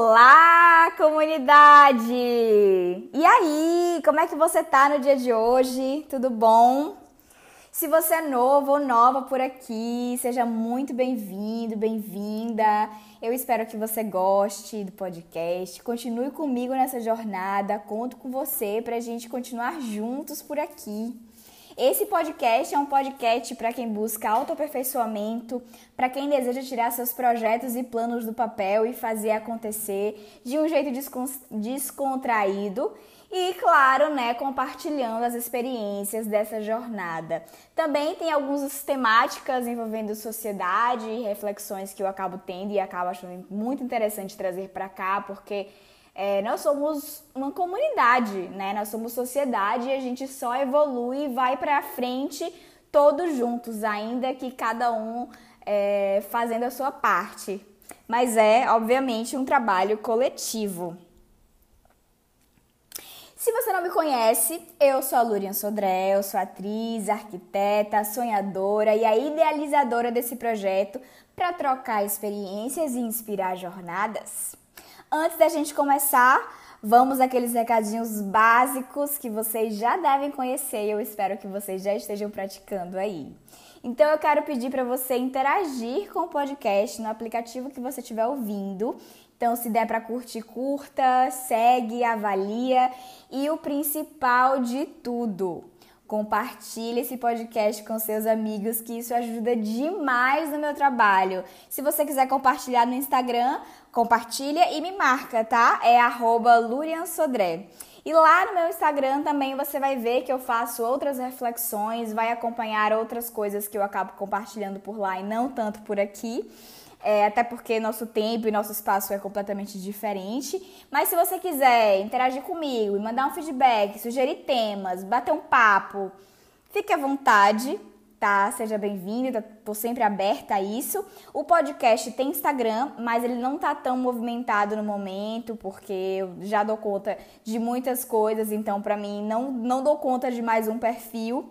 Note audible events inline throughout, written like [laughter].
Olá, comunidade! E aí, como é que você tá no dia de hoje? Tudo bom? Se você é novo ou nova por aqui, seja muito bem-vindo, bem-vinda. Eu espero que você goste do podcast. Continue comigo nessa jornada. Conto com você para a gente continuar juntos por aqui. Esse podcast é um podcast para quem busca autoaperfeiçoamento, para quem deseja tirar seus projetos e planos do papel e fazer acontecer de um jeito descontraído e, claro, né, compartilhando as experiências dessa jornada. Também tem algumas temáticas envolvendo sociedade e reflexões que eu acabo tendo e acabo achando muito interessante trazer para cá, porque é, nós somos uma comunidade, né? Nós somos sociedade e a gente só evolui e vai para frente todos juntos, ainda que cada um é, fazendo a sua parte. Mas é, obviamente, um trabalho coletivo. Se você não me conhece, eu sou a Lurian Sodré, eu sou atriz, arquiteta, sonhadora e a idealizadora desse projeto para trocar experiências e inspirar jornadas. Antes da gente começar, vamos aqueles recadinhos básicos que vocês já devem conhecer e eu espero que vocês já estejam praticando aí. Então eu quero pedir para você interagir com o podcast no aplicativo que você estiver ouvindo. Então, se der para curtir, curta, segue, avalia e o principal de tudo, Compartilhe esse podcast com seus amigos, que isso ajuda demais no meu trabalho. Se você quiser compartilhar no Instagram, compartilha e me marca, tá? É luriansodré. E lá no meu Instagram também você vai ver que eu faço outras reflexões, vai acompanhar outras coisas que eu acabo compartilhando por lá e não tanto por aqui é, até porque nosso tempo e nosso espaço é completamente diferente. Mas se você quiser interagir comigo e mandar um feedback, sugerir temas, bater um papo, fique à vontade, tá? Seja bem-vindo, tô sempre aberta a isso. O podcast tem Instagram, mas ele não tá tão movimentado no momento, porque eu já dou conta de muitas coisas, então para mim não, não dou conta de mais um perfil.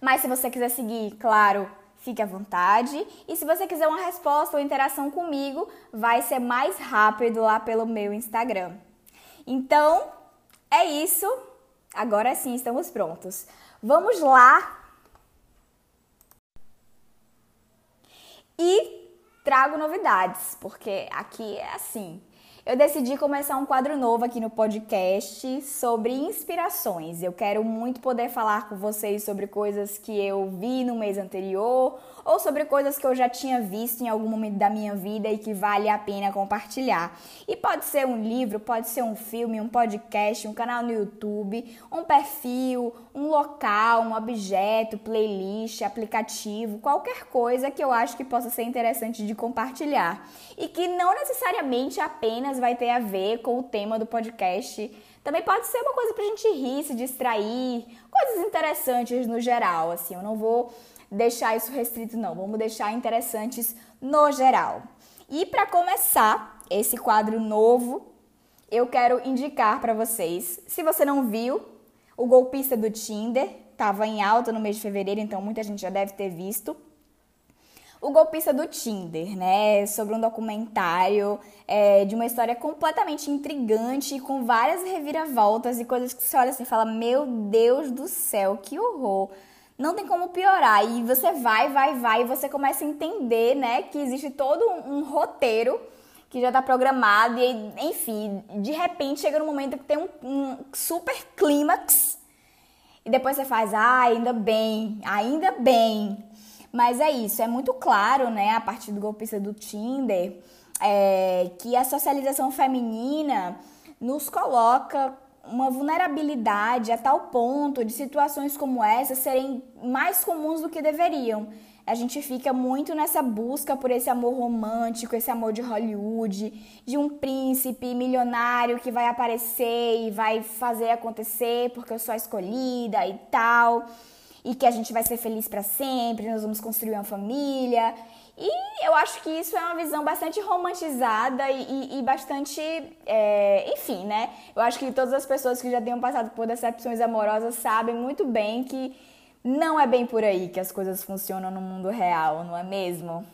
Mas se você quiser seguir, claro, fique à vontade. E se você quiser uma resposta ou interação comigo, vai ser mais rápido lá pelo meu Instagram. Então, é isso. Agora sim, estamos prontos. Vamos lá. E trago novidades, porque aqui é assim eu decidi começar um quadro novo aqui no podcast sobre inspirações. Eu quero muito poder falar com vocês sobre coisas que eu vi no mês anterior ou sobre coisas que eu já tinha visto em algum momento da minha vida e que vale a pena compartilhar. E pode ser um livro, pode ser um filme, um podcast, um canal no YouTube, um perfil, um local, um objeto, playlist, aplicativo, qualquer coisa que eu acho que possa ser interessante de compartilhar e que não necessariamente apenas vai ter a ver com o tema do podcast. Também pode ser uma coisa pra gente rir, se distrair, coisas interessantes no geral, assim, eu não vou deixar isso restrito, não. Vamos deixar interessantes no geral. E para começar esse quadro novo, eu quero indicar para vocês, se você não viu, o golpista do Tinder estava em alta no mês de fevereiro, então muita gente já deve ter visto. O golpista do Tinder, né? Sobre um documentário é, de uma história completamente intrigante, com várias reviravoltas e coisas que você olha assim e fala: Meu Deus do céu, que horror! Não tem como piorar. E você vai, vai, vai, e você começa a entender, né, que existe todo um, roteiro que já está programado, e enfim, de repente chega no momento que tem um, um super clímax, e depois você faz, ah, ainda bem, ainda bem. Mas é isso, é muito claro, né, a partir do golpista do Tinder, é, que a socialização feminina nos coloca uma vulnerabilidade a tal ponto de situações como essa serem mais comuns do que deveriam. A gente fica muito nessa busca por esse amor romântico, esse amor de Hollywood, de um príncipe milionário que vai aparecer e vai fazer acontecer porque eu sou a escolhida e tal, e que a gente vai ser feliz para sempre, nós vamos construir uma família. E eu acho que isso é uma visão bastante romantizada e, e, e bastante. É, enfim, né? Eu acho que todas as pessoas que já tenham passado por decepções amorosas sabem muito bem que não é bem por aí que as coisas funcionam no mundo real, não é mesmo?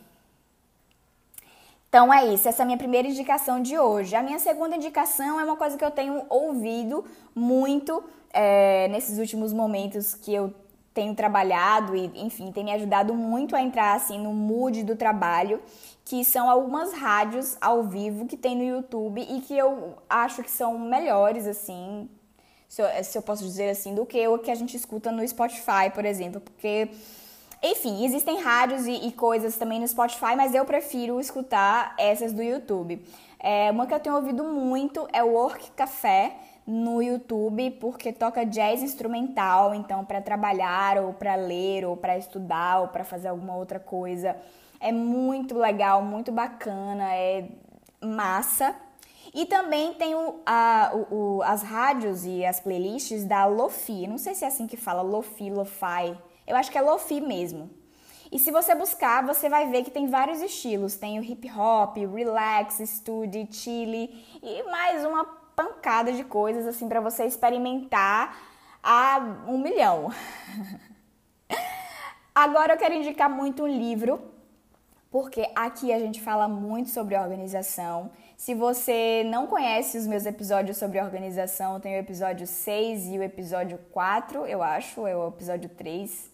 Então é isso, essa é a minha primeira indicação de hoje. A minha segunda indicação é uma coisa que eu tenho ouvido muito é, nesses últimos momentos que eu tenho trabalhado e, enfim, tem me ajudado muito a entrar assim no mood do trabalho, que são algumas rádios ao vivo que tem no YouTube e que eu acho que são melhores assim, se eu, se eu posso dizer assim, do que o que a gente escuta no Spotify, por exemplo, porque enfim, existem rádios e, e, coisas também no Spotify, mas eu prefiro escutar essas do YouTube. É, uma que eu tenho ouvido muito é o Work Café no YouTube, porque toca jazz instrumental, então para trabalhar ou para ler ou para estudar ou para fazer alguma outra coisa. É muito legal, muito bacana, é massa. E também tem o, a, o, as rádios e as playlists da Lofi. Não sei se é assim que fala, Lofi, Lo-Fi. Eu acho que é lofi mesmo. E se você buscar, você vai ver que tem vários estilos. Tem o hip hop, relax, study, chile e mais uma pancada de coisas assim para você experimentar a um milhão. [laughs] Agora eu quero indicar muito um livro, porque aqui a gente fala muito sobre organização. Se você não conhece os meus episódios sobre organização, tem o episódio 6 e o episódio 4, eu acho, é o episódio 3.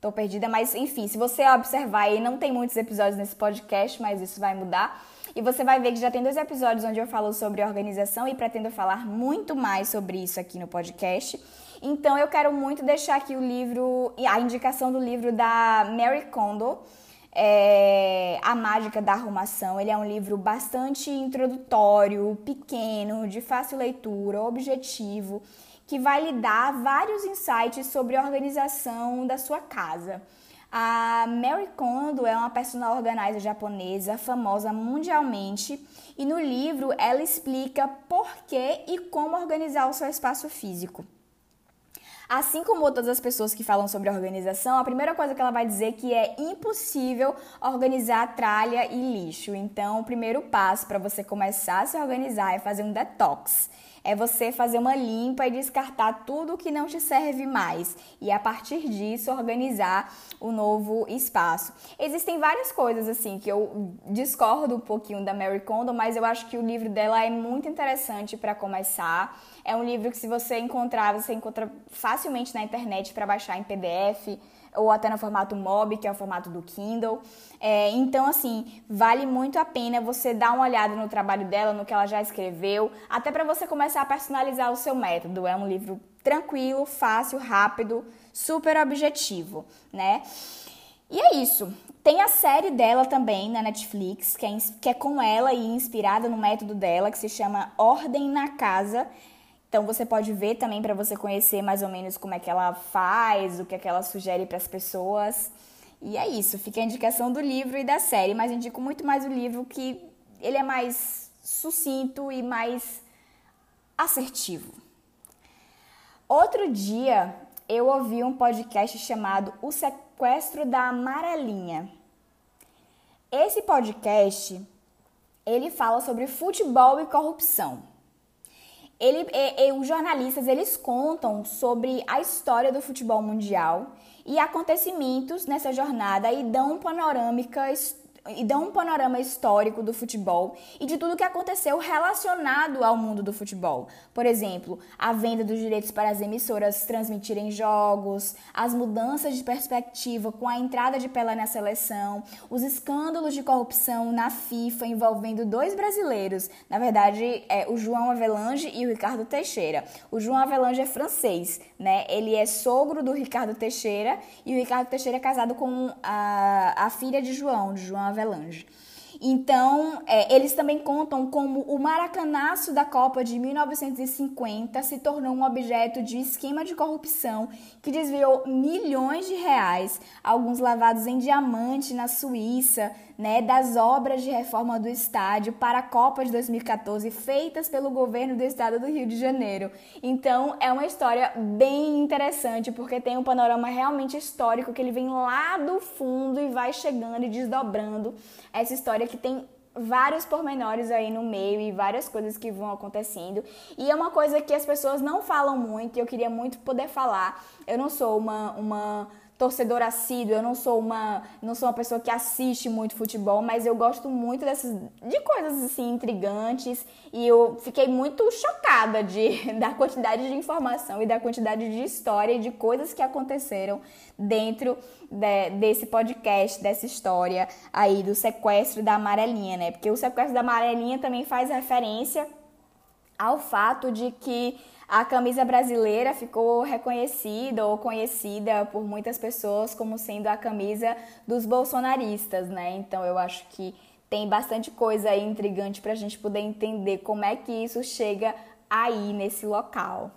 Tô perdida, mas enfim, se você observar aí, não tem muitos episódios nesse podcast, mas isso vai mudar. E você vai ver que já tem dois episódios onde eu falo sobre organização e pretendo falar muito mais sobre isso aqui no podcast. Então eu quero muito deixar aqui o livro, a indicação do livro da Mary Kondo, é, A Mágica da Arrumação. Ele é um livro bastante introdutório, pequeno, de fácil leitura, objetivo que vai lhe dar vários insights sobre a organização da sua casa. A Mary Kondo é uma personal organizer japonesa famosa mundialmente e no livro ela explica por que e como organizar o seu espaço físico. Assim como todas as pessoas que falam sobre organização, a primeira coisa que ela vai dizer é que é impossível organizar tralha e lixo. Então, o primeiro passo para você começar a se organizar é fazer um detox é você fazer uma limpa e descartar tudo que não te serve mais e a partir disso organizar o novo espaço. Existem várias coisas assim que eu discordo um pouquinho da Mary Kondo, mas eu acho que o livro dela é muito interessante para começar. É um livro que se você encontrar, você encontra facilmente na internet para baixar em PDF ou até no formato MOB, que é o formato do Kindle. É, então, assim, vale muito a pena você dar uma olhada no trabalho dela, no que ela já escreveu, até para você começar a personalizar o seu método. É um livro tranquilo, fácil, rápido, super objetivo, né? E é isso. Tem a série dela também na Netflix, que é, que é com ela e inspirada no método dela, que se chama Ordem na Casa. Então você pode ver também para você conhecer mais ou menos como é que ela faz, o que é que ela sugere para as pessoas. E é isso, fica a indicação do livro e da série, mas indico muito mais o livro que ele é mais sucinto e mais assertivo. Outro dia eu ouvi um podcast chamado O Sequestro da Amarelinha. Esse podcast ele fala sobre futebol e corrupção. Ele, e, e, os jornalistas eles contam sobre a história do futebol mundial e acontecimentos nessa jornada e dão panorâmica e dão um panorama histórico do futebol e de tudo que aconteceu relacionado ao mundo do futebol. Por exemplo, a venda dos direitos para as emissoras transmitirem jogos, as mudanças de perspectiva com a entrada de Pelé na seleção, os escândalos de corrupção na FIFA envolvendo dois brasileiros, na verdade, é o João Avelange e o Ricardo Teixeira. O João Avelange é francês, né? Ele é sogro do Ricardo Teixeira e o Ricardo Teixeira é casado com a, a filha de João, de João Avelange. Avelange. Então, é, eles também contam como o maracanaço da Copa de 1950 se tornou um objeto de esquema de corrupção que desviou milhões de reais, alguns lavados em diamante na Suíça, né, das obras de reforma do estádio para a Copa de 2014 feitas pelo governo do estado do Rio de Janeiro. Então, é uma história bem interessante porque tem um panorama realmente histórico que ele vem lá do fundo e vai chegando e desdobrando essa história que tem vários pormenores aí no meio e várias coisas que vão acontecendo. E é uma coisa que as pessoas não falam muito e eu queria muito poder falar. Eu não sou uma, uma torcedor assíduo, eu não sou uma, não sou uma pessoa que assiste muito futebol, mas eu gosto muito dessas de coisas assim intrigantes e eu fiquei muito chocada de [laughs] da quantidade de informação e da quantidade de história e de coisas que aconteceram dentro de, desse podcast, dessa história aí do sequestro da amarelinha, né? Porque o sequestro da amarelinha também faz referência ao fato de que a camisa brasileira ficou reconhecida ou conhecida por muitas pessoas como sendo a camisa dos bolsonaristas, né? Então eu acho que tem bastante coisa aí intrigante para a gente poder entender como é que isso chega aí nesse local.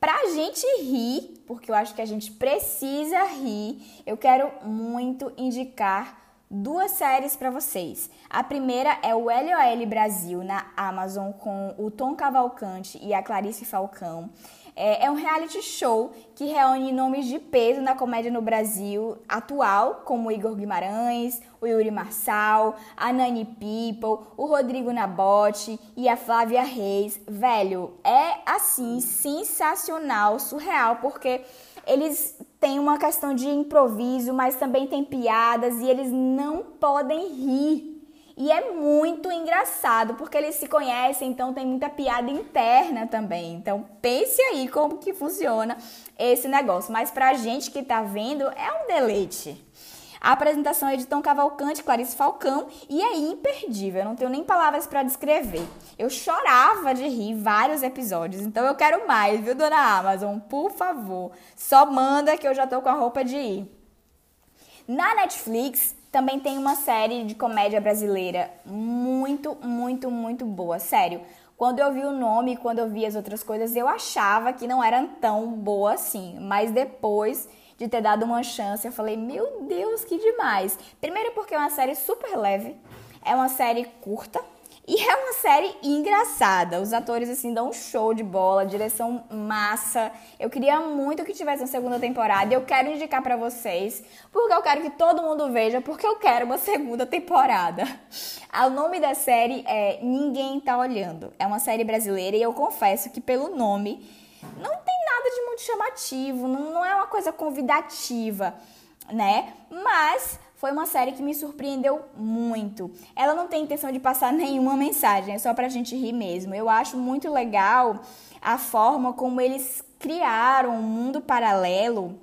Pra gente rir, porque eu acho que a gente precisa rir, eu quero muito indicar duas séries para vocês. A primeira é o LOL Brasil na Amazon com o Tom Cavalcante e a Clarice Falcão. É, é um reality show que reúne nomes de peso na comédia no Brasil atual, como Igor Guimarães, o Yuri Marçal, a Nani People, o Rodrigo Nabote e a Flávia Reis. Velho, é assim sensacional, surreal, porque eles têm uma questão de improviso, mas também tem piadas e eles não podem rir. E é muito engraçado, porque eles se conhecem, então tem muita piada interna também. Então pense aí como que funciona esse negócio. Mas pra gente que tá vendo, é um deleite. A apresentação é de Tom Cavalcante, Clarice Falcão e é imperdível. Eu não tenho nem palavras para descrever. Eu chorava de rir vários episódios, então eu quero mais, viu, dona Amazon? Por favor, só manda que eu já tô com a roupa de ir. Na Netflix também tem uma série de comédia brasileira muito, muito, muito boa. Sério, quando eu vi o nome, quando eu vi as outras coisas, eu achava que não eram tão boa assim. Mas depois de ter dado uma chance. Eu falei, meu Deus, que demais! Primeiro porque é uma série super leve, é uma série curta e é uma série engraçada. Os atores assim dão um show de bola, direção massa. Eu queria muito que tivesse uma segunda temporada e eu quero indicar para vocês, porque eu quero que todo mundo veja, porque eu quero uma segunda temporada. [laughs] O nome da série é Ninguém Tá Olhando. É uma série brasileira e eu confesso que pelo nome não tem nada de muito chamativo, não, não é uma coisa convidativa, né? Mas foi uma série que me surpreendeu muito. Ela não tem intenção de passar [laughs] nenhuma mensagem, é só pra gente rir mesmo. Eu acho muito legal a forma como eles criaram um mundo paralelo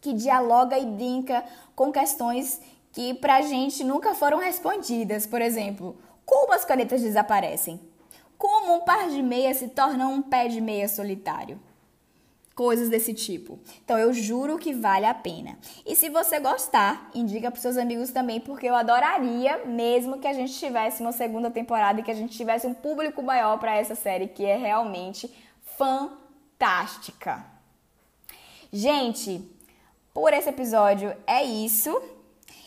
que dialoga e brinca com questões que pra gente nunca foram respondidas. Por exemplo, como as canetas desaparecem? Como um par de meia se torna um pé de meia solitário? Coisas desse tipo. Então eu juro que vale a pena. E se você gostar, indica para seus amigos também, porque eu adoraria mesmo que a gente tivesse uma segunda temporada e que a gente tivesse um público maior para essa série que é realmente fantástica. Gente, por esse episódio é isso.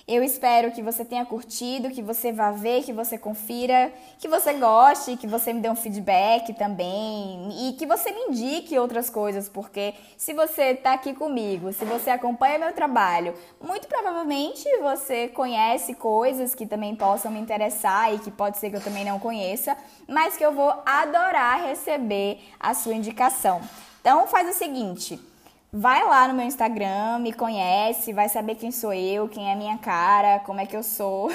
Eu espero que você tenha curtido, que você vá ver, que você confira, que você goste, que você me dê um feedback também e que você me indique outras coisas, porque se você está aqui comigo, se você acompanha meu trabalho, muito provavelmente você conhece coisas que também possam me interessar e que pode ser que eu também não conheça, mas que eu vou adorar receber a sua indicação. Então faz o seguinte, Vai lá no meu Instagram, me conhece, vai saber quem sou eu, quem é minha cara, como é que eu sou.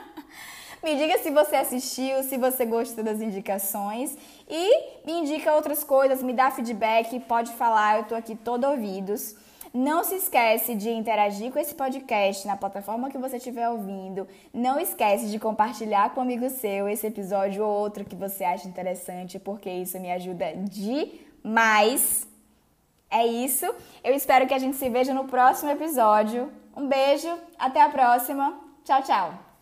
[laughs] me diga se você assistiu, se você gostou das indicações e me indica outras coisas, me dá feedback, pode falar, eu tô aqui todo ouvidos. Não se esquece de interagir com esse podcast na plataforma que você estiver ouvindo. Não esquece de compartilhar com um amigo seu esse episódio ou outro que você acha interessante, porque isso me ajuda demais. É isso. Eu espero que a gente se veja no próximo episódio. Um beijo, até a próxima. Tchau, tchau.